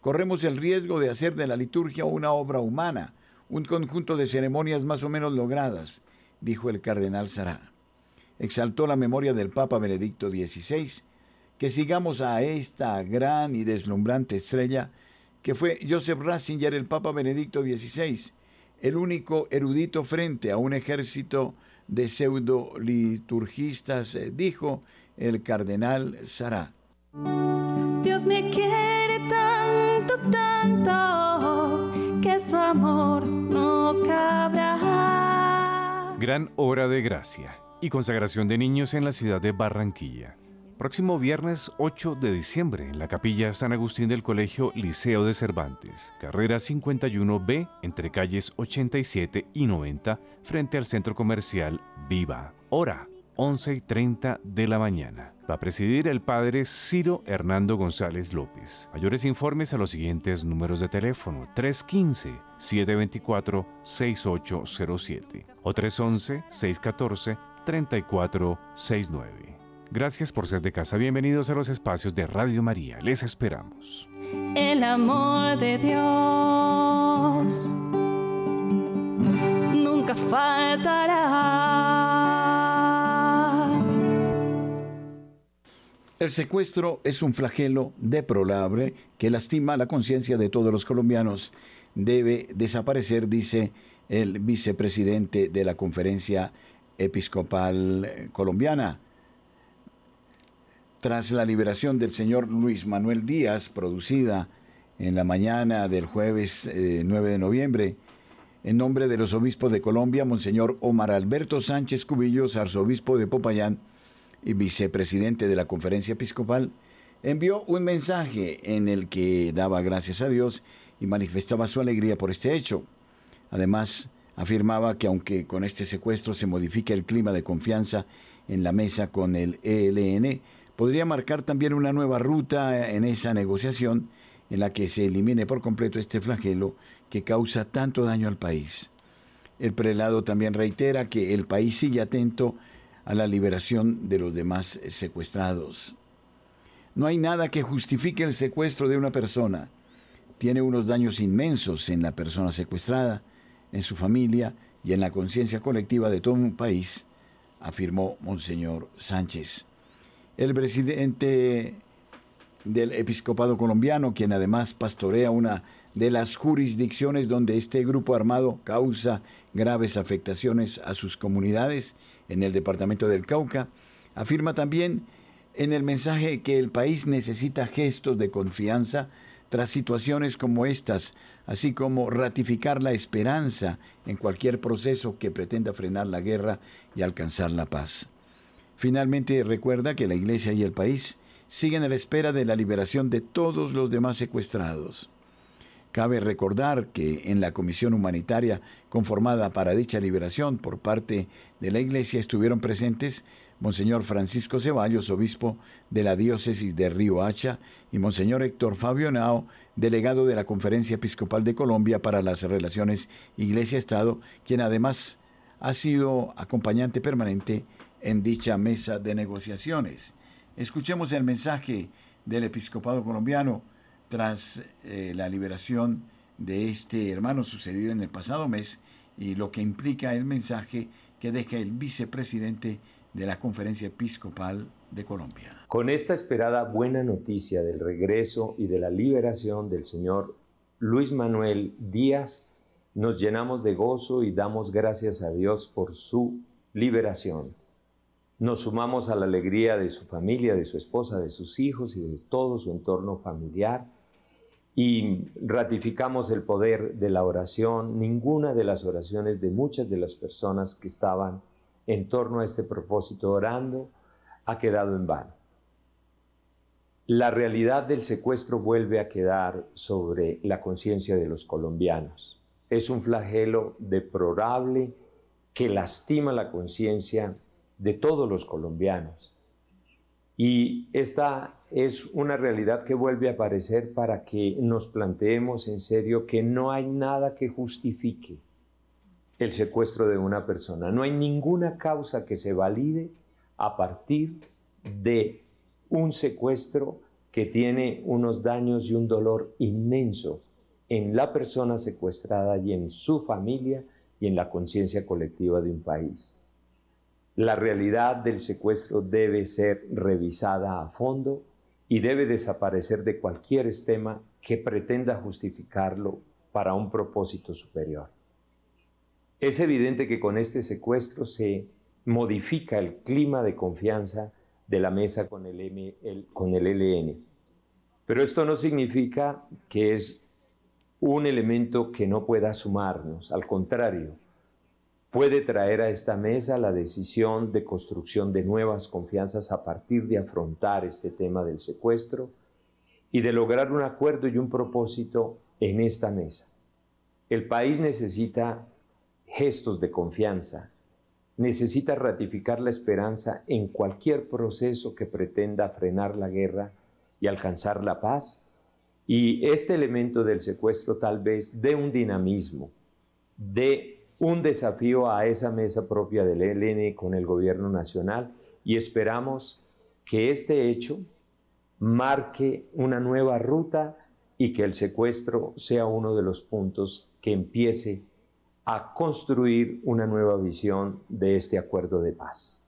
corremos el riesgo de hacer de la liturgia una obra humana, un conjunto de ceremonias más o menos logradas, dijo el cardenal Sará exaltó la memoria del Papa Benedicto XVI, que sigamos a esta gran y deslumbrante estrella que fue Joseph Ratzinger, el Papa Benedicto XVI, el único erudito frente a un ejército de pseudo liturgistas, eh, dijo el cardenal Sará. Dios me quiere tanto, tanto, que su amor no cabrá. Gran hora de gracia y consagración de niños en la ciudad de Barranquilla. Próximo viernes 8 de diciembre en la capilla San Agustín del Colegio Liceo de Cervantes, carrera 51B entre calles 87 y 90 frente al centro comercial Viva. Hora 11 y 30 de la mañana. Va a presidir el padre Ciro Hernando González López. Mayores informes a los siguientes números de teléfono 315-724-6807 o 311-614 3469. Gracias por ser de casa. Bienvenidos a los espacios de Radio María. Les esperamos. El amor de Dios nunca faltará. El secuestro es un flagelo deplorable que lastima la conciencia de todos los colombianos. Debe desaparecer, dice el vicepresidente de la conferencia episcopal eh, colombiana. Tras la liberación del señor Luis Manuel Díaz, producida en la mañana del jueves 9 eh, de noviembre, en nombre de los obispos de Colombia, Monseñor Omar Alberto Sánchez Cubillos, arzobispo de Popayán y vicepresidente de la conferencia episcopal, envió un mensaje en el que daba gracias a Dios y manifestaba su alegría por este hecho. Además, afirmaba que aunque con este secuestro se modifique el clima de confianza en la mesa con el ELN, podría marcar también una nueva ruta en esa negociación en la que se elimine por completo este flagelo que causa tanto daño al país. El prelado también reitera que el país sigue atento a la liberación de los demás secuestrados. No hay nada que justifique el secuestro de una persona. Tiene unos daños inmensos en la persona secuestrada, en su familia y en la conciencia colectiva de todo un país, afirmó Monseñor Sánchez. El presidente del episcopado colombiano, quien además pastorea una de las jurisdicciones donde este grupo armado causa graves afectaciones a sus comunidades en el departamento del Cauca, afirma también en el mensaje que el país necesita gestos de confianza tras situaciones como estas, así como ratificar la esperanza en cualquier proceso que pretenda frenar la guerra y alcanzar la paz. Finalmente recuerda que la Iglesia y el país siguen a la espera de la liberación de todos los demás secuestrados. Cabe recordar que en la comisión humanitaria conformada para dicha liberación por parte de la Iglesia estuvieron presentes Monseñor Francisco Ceballos, obispo de la diócesis de Río Hacha, y Monseñor Héctor Fabio Nao, delegado de la Conferencia Episcopal de Colombia para las Relaciones Iglesia-Estado, quien además ha sido acompañante permanente en dicha mesa de negociaciones. Escuchemos el mensaje del episcopado colombiano tras eh, la liberación de este hermano sucedido en el pasado mes y lo que implica el mensaje que deja el vicepresidente de la Conferencia Episcopal de Colombia. Con esta esperada buena noticia del regreso y de la liberación del señor Luis Manuel Díaz, nos llenamos de gozo y damos gracias a Dios por su liberación. Nos sumamos a la alegría de su familia, de su esposa, de sus hijos y de todo su entorno familiar y ratificamos el poder de la oración. Ninguna de las oraciones de muchas de las personas que estaban en torno a este propósito orando ha quedado en vano. La realidad del secuestro vuelve a quedar sobre la conciencia de los colombianos. Es un flagelo deplorable que lastima la conciencia de todos los colombianos. Y esta es una realidad que vuelve a aparecer para que nos planteemos en serio que no hay nada que justifique el secuestro de una persona. No hay ninguna causa que se valide a partir de un secuestro que tiene unos daños y un dolor inmenso en la persona secuestrada y en su familia y en la conciencia colectiva de un país. La realidad del secuestro debe ser revisada a fondo y debe desaparecer de cualquier esquema que pretenda justificarlo para un propósito superior. Es evidente que con este secuestro se modifica el clima de confianza de la mesa con el, con el LN. Pero esto no significa que es un elemento que no pueda sumarnos, al contrario, puede traer a esta mesa la decisión de construcción de nuevas confianzas a partir de afrontar este tema del secuestro y de lograr un acuerdo y un propósito en esta mesa. El país necesita gestos de confianza, necesita ratificar la esperanza en cualquier proceso que pretenda frenar la guerra y alcanzar la paz. Y este elemento del secuestro tal vez dé un dinamismo, de un desafío a esa mesa propia del ELN con el gobierno nacional y esperamos que este hecho marque una nueva ruta y que el secuestro sea uno de los puntos que empiece a construir una nueva visión de este acuerdo de paz.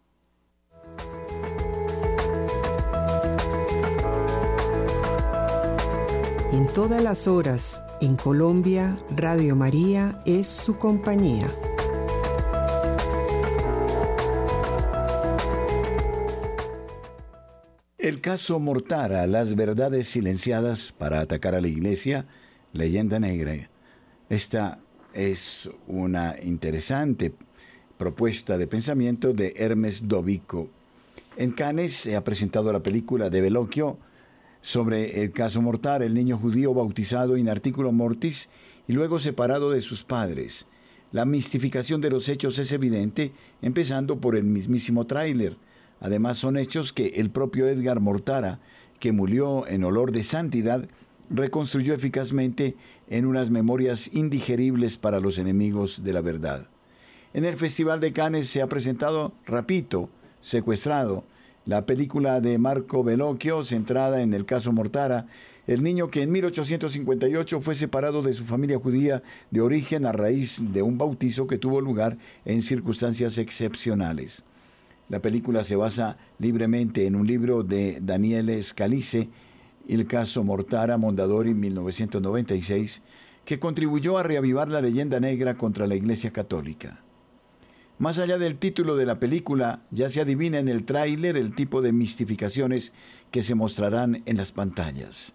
En todas las horas, en Colombia, Radio María es su compañía. El caso Mortara, las verdades silenciadas para atacar a la iglesia, leyenda negra. Esta es una interesante propuesta de pensamiento de Hermes Dovico. En Cannes se ha presentado la película de Veloquio, sobre el caso mortal, el niño judío bautizado in articulo mortis y luego separado de sus padres. La mistificación de los hechos es evidente, empezando por el mismísimo tráiler. Además son hechos que el propio Edgar Mortara, que murió en olor de santidad, reconstruyó eficazmente en unas memorias indigeribles para los enemigos de la verdad. En el Festival de Cannes se ha presentado Rapito, Secuestrado, la película de Marco Bellocchio centrada en el caso Mortara, el niño que en 1858 fue separado de su familia judía de origen a raíz de un bautizo que tuvo lugar en circunstancias excepcionales. La película se basa libremente en un libro de Daniele Scalise, El caso Mortara Mondadori 1996, que contribuyó a reavivar la leyenda negra contra la Iglesia Católica. Más allá del título de la película, ya se adivina en el tráiler el tipo de mistificaciones que se mostrarán en las pantallas.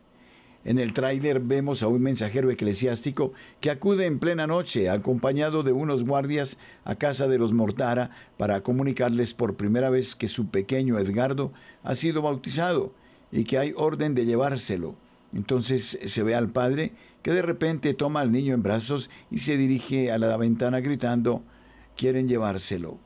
En el tráiler vemos a un mensajero eclesiástico que acude en plena noche acompañado de unos guardias a casa de los Mortara para comunicarles por primera vez que su pequeño Edgardo ha sido bautizado y que hay orden de llevárselo. Entonces se ve al padre que de repente toma al niño en brazos y se dirige a la ventana gritando quieren llevárselo.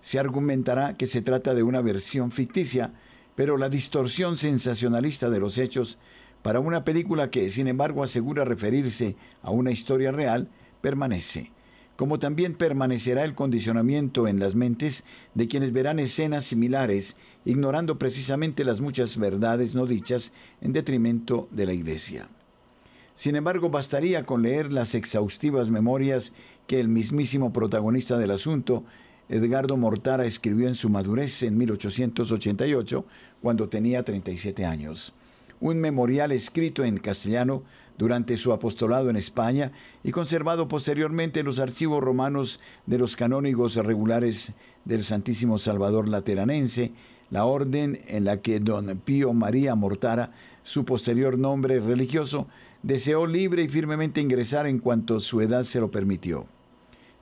Se argumentará que se trata de una versión ficticia, pero la distorsión sensacionalista de los hechos para una película que, sin embargo, asegura referirse a una historia real, permanece, como también permanecerá el condicionamiento en las mentes de quienes verán escenas similares, ignorando precisamente las muchas verdades no dichas en detrimento de la Iglesia. Sin embargo, bastaría con leer las exhaustivas memorias que el mismísimo protagonista del asunto, Edgardo Mortara, escribió en su madurez en 1888, cuando tenía 37 años. Un memorial escrito en castellano durante su apostolado en España y conservado posteriormente en los archivos romanos de los canónigos regulares del Santísimo Salvador Lateranense, la orden en la que don Pío María Mortara, su posterior nombre religioso, deseó libre y firmemente ingresar en cuanto su edad se lo permitió.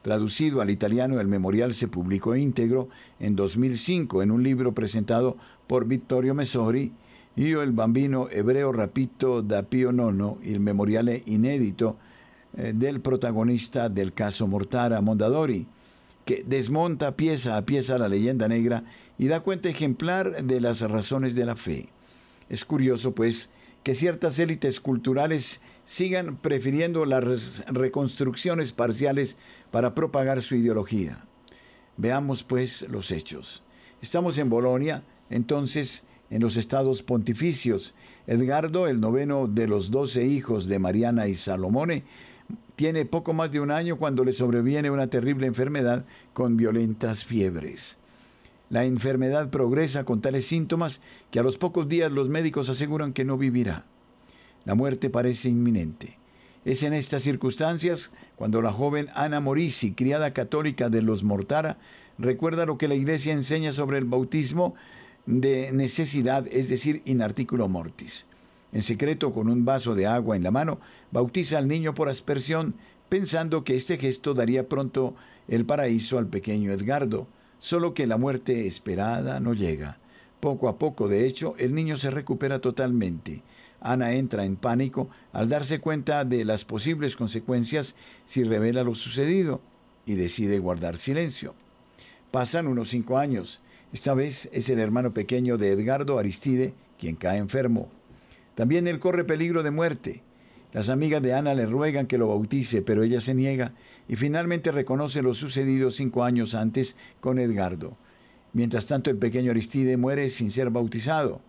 Traducido al italiano, el memorial se publicó íntegro en 2005 en un libro presentado por Vittorio Mesori, Io el bambino hebreo rapito da Pio Nono, el memorial inédito eh, del protagonista del caso Mortara Mondadori, que desmonta pieza a pieza la leyenda negra y da cuenta ejemplar de las razones de la fe. Es curioso, pues, que ciertas élites culturales sigan prefiriendo las reconstrucciones parciales para propagar su ideología. Veamos pues los hechos. Estamos en Bolonia, entonces en los estados pontificios. Edgardo, el noveno de los doce hijos de Mariana y Salomone, tiene poco más de un año cuando le sobreviene una terrible enfermedad con violentas fiebres. La enfermedad progresa con tales síntomas que a los pocos días los médicos aseguran que no vivirá. La muerte parece inminente. Es en estas circunstancias cuando la joven Ana Morisi, criada católica de los Mortara, recuerda lo que la Iglesia enseña sobre el bautismo de necesidad, es decir, in articulo mortis. En secreto, con un vaso de agua en la mano, bautiza al niño por aspersión, pensando que este gesto daría pronto el paraíso al pequeño Edgardo, solo que la muerte esperada no llega. Poco a poco, de hecho, el niño se recupera totalmente. Ana entra en pánico al darse cuenta de las posibles consecuencias si revela lo sucedido y decide guardar silencio. Pasan unos cinco años. Esta vez es el hermano pequeño de Edgardo Aristide quien cae enfermo. También él corre peligro de muerte. Las amigas de Ana le ruegan que lo bautice, pero ella se niega y finalmente reconoce lo sucedido cinco años antes con Edgardo. Mientras tanto, el pequeño Aristide muere sin ser bautizado.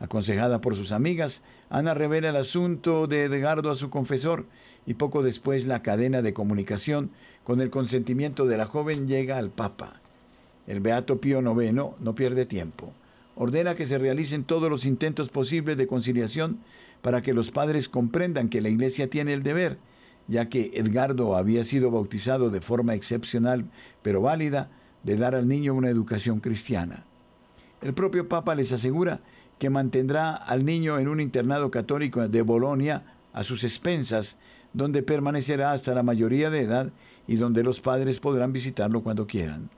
Aconsejada por sus amigas, Ana revela el asunto de Edgardo a su confesor y poco después la cadena de comunicación, con el consentimiento de la joven, llega al Papa. El Beato Pío IX no pierde tiempo. Ordena que se realicen todos los intentos posibles de conciliación para que los padres comprendan que la Iglesia tiene el deber, ya que Edgardo había sido bautizado de forma excepcional pero válida, de dar al niño una educación cristiana. El propio Papa les asegura que mantendrá al niño en un internado católico de Bolonia a sus expensas, donde permanecerá hasta la mayoría de edad y donde los padres podrán visitarlo cuando quieran.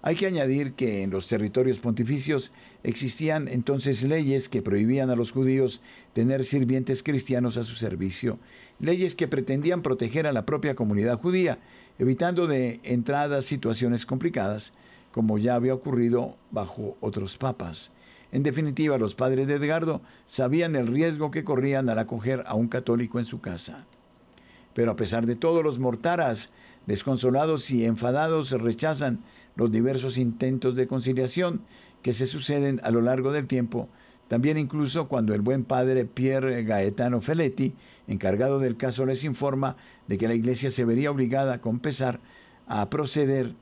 Hay que añadir que en los territorios pontificios existían entonces leyes que prohibían a los judíos tener sirvientes cristianos a su servicio, leyes que pretendían proteger a la propia comunidad judía, evitando de entrada situaciones complicadas, como ya había ocurrido bajo otros papas. En definitiva, los padres de Edgardo sabían el riesgo que corrían al acoger a un católico en su casa. Pero a pesar de todo, los mortaras, desconsolados y enfadados, rechazan los diversos intentos de conciliación que se suceden a lo largo del tiempo, también incluso cuando el buen padre Pierre Gaetano Feletti, encargado del caso, les informa de que la iglesia se vería obligada con pesar a proceder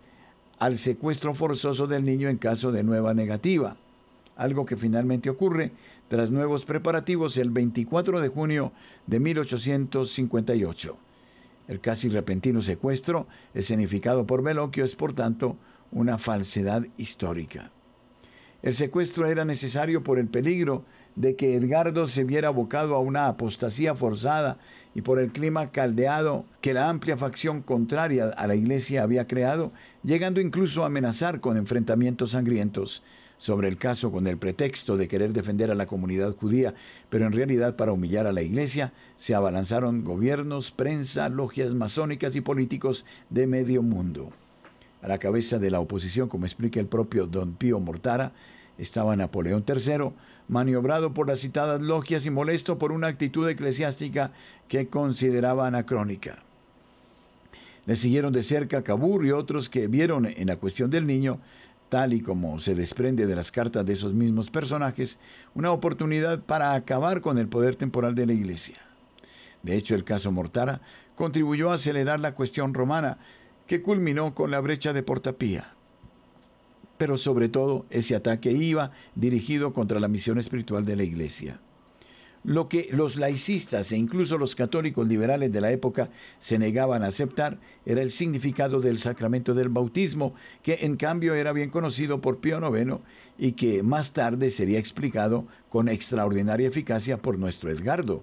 al secuestro forzoso del niño en caso de nueva negativa, algo que finalmente ocurre tras nuevos preparativos el 24 de junio de 1858. El casi repentino secuestro, escenificado por Veloquio, es por tanto una falsedad histórica. El secuestro era necesario por el peligro de que Edgardo se viera abocado a una apostasía forzada y por el clima caldeado que la amplia facción contraria a la iglesia había creado, llegando incluso a amenazar con enfrentamientos sangrientos sobre el caso con el pretexto de querer defender a la comunidad judía, pero en realidad para humillar a la iglesia, se abalanzaron gobiernos, prensa, logias masónicas y políticos de medio mundo. A la cabeza de la oposición, como explica el propio don Pío Mortara, estaba Napoleón III, maniobrado por las citadas logias y molesto por una actitud eclesiástica que consideraba anacrónica. Le siguieron de cerca Cabur y otros que vieron en la cuestión del niño, tal y como se desprende de las cartas de esos mismos personajes, una oportunidad para acabar con el poder temporal de la Iglesia. De hecho, el caso Mortara contribuyó a acelerar la cuestión romana, que culminó con la brecha de Portapía pero sobre todo ese ataque iba dirigido contra la misión espiritual de la Iglesia. Lo que los laicistas e incluso los católicos liberales de la época se negaban a aceptar era el significado del sacramento del bautismo, que en cambio era bien conocido por Pío IX y que más tarde sería explicado con extraordinaria eficacia por nuestro Edgardo.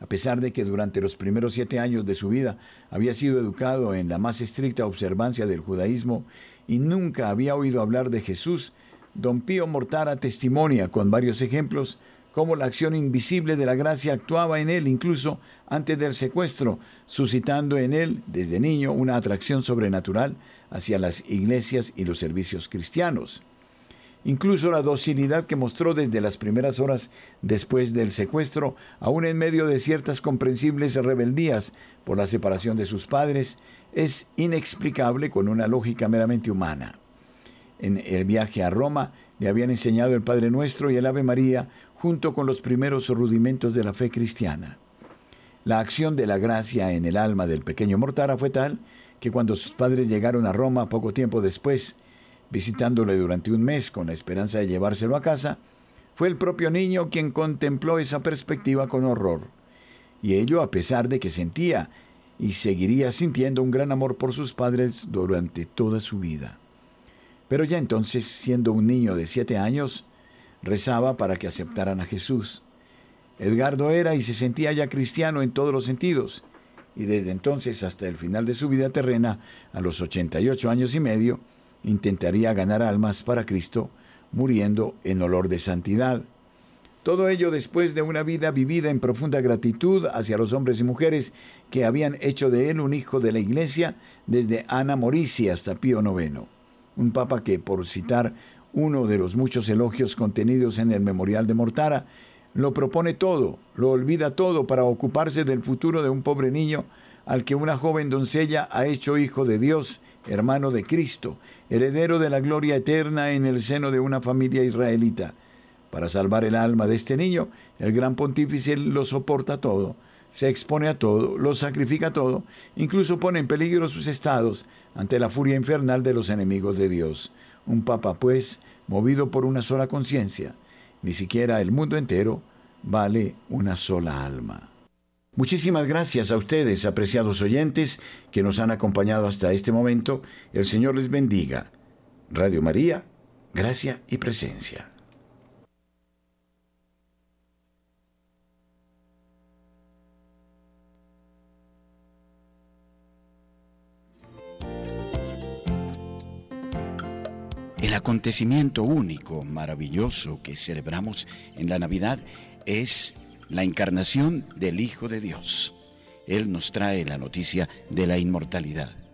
A pesar de que durante los primeros siete años de su vida había sido educado en la más estricta observancia del judaísmo y nunca había oído hablar de Jesús, don Pío Mortara testimonia con varios ejemplos cómo la acción invisible de la gracia actuaba en él incluso antes del secuestro, suscitando en él desde niño una atracción sobrenatural hacia las iglesias y los servicios cristianos. Incluso la docilidad que mostró desde las primeras horas después del secuestro, aún en medio de ciertas comprensibles rebeldías por la separación de sus padres, es inexplicable con una lógica meramente humana. En el viaje a Roma le habían enseñado el Padre Nuestro y el Ave María junto con los primeros rudimentos de la fe cristiana. La acción de la gracia en el alma del pequeño Mortara fue tal que cuando sus padres llegaron a Roma poco tiempo después, visitándole durante un mes con la esperanza de llevárselo a casa, fue el propio niño quien contempló esa perspectiva con horror. Y ello a pesar de que sentía y seguiría sintiendo un gran amor por sus padres durante toda su vida. Pero ya entonces, siendo un niño de siete años, rezaba para que aceptaran a Jesús. Edgardo era y se sentía ya cristiano en todos los sentidos, y desde entonces hasta el final de su vida terrena, a los 88 años y medio, intentaría ganar almas para Cristo, muriendo en olor de santidad. Todo ello después de una vida vivida en profunda gratitud hacia los hombres y mujeres que habían hecho de él un hijo de la Iglesia desde Ana Morisi hasta Pío IX, un papa que, por citar uno de los muchos elogios contenidos en el memorial de Mortara, lo propone todo, lo olvida todo para ocuparse del futuro de un pobre niño al que una joven doncella ha hecho hijo de Dios, hermano de Cristo, heredero de la gloria eterna en el seno de una familia israelita para salvar el alma de este niño, el gran pontífice lo soporta todo, se expone a todo, lo sacrifica todo, incluso pone en peligro sus estados ante la furia infernal de los enemigos de Dios. Un papa, pues, movido por una sola conciencia, ni siquiera el mundo entero vale una sola alma. Muchísimas gracias a ustedes, apreciados oyentes, que nos han acompañado hasta este momento. El Señor les bendiga. Radio María, gracia y presencia. El acontecimiento único, maravilloso que celebramos en la Navidad es la encarnación del Hijo de Dios. Él nos trae la noticia de la inmortalidad.